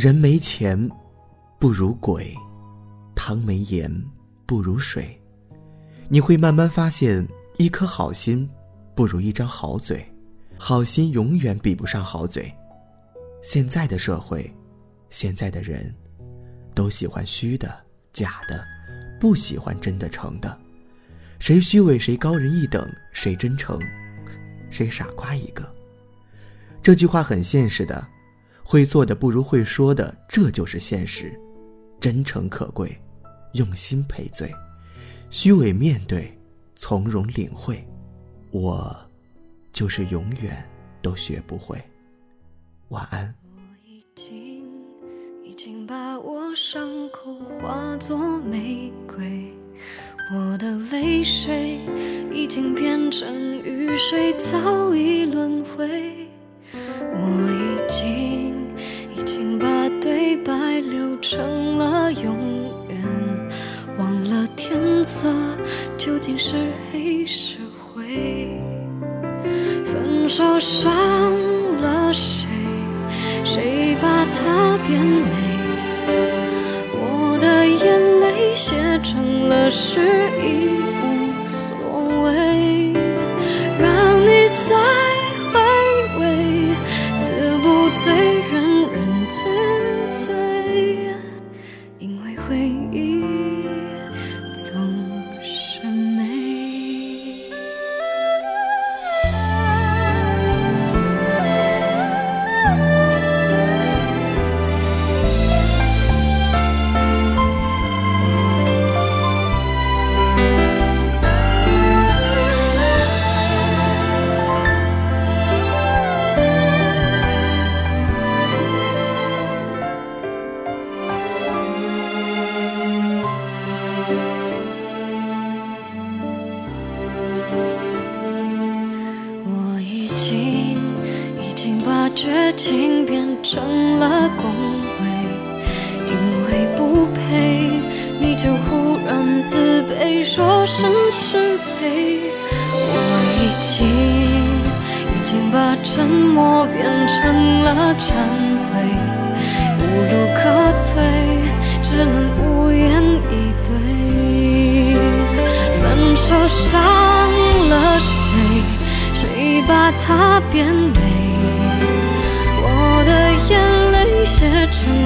人没钱不如鬼，汤没盐不如水。你会慢慢发现，一颗好心不如一张好嘴，好心永远比不上好嘴。现在的社会，现在的人，都喜欢虚的、假的，不喜欢真的、诚的。谁虚伪谁高人一等，谁真诚，谁傻瓜一个。这句话很现实的。会做的不如会说的，这就是现实。真诚可贵，用心赔罪，虚伪面对，从容领会。我，就是永远都学不会。晚安。我已经已经把我伤口化作玫瑰，我的泪水已经变成雨水，早已轮回。天色究竟是黑是灰。分手伤了谁？谁把它变美？我的眼泪写成了诗，已绝情变成了恭维，因为不配你就忽然自卑，说声失陪。我已经已经把沉默变成了忏悔，无路可退，只能无言以对。分手伤了谁？谁把它变美？church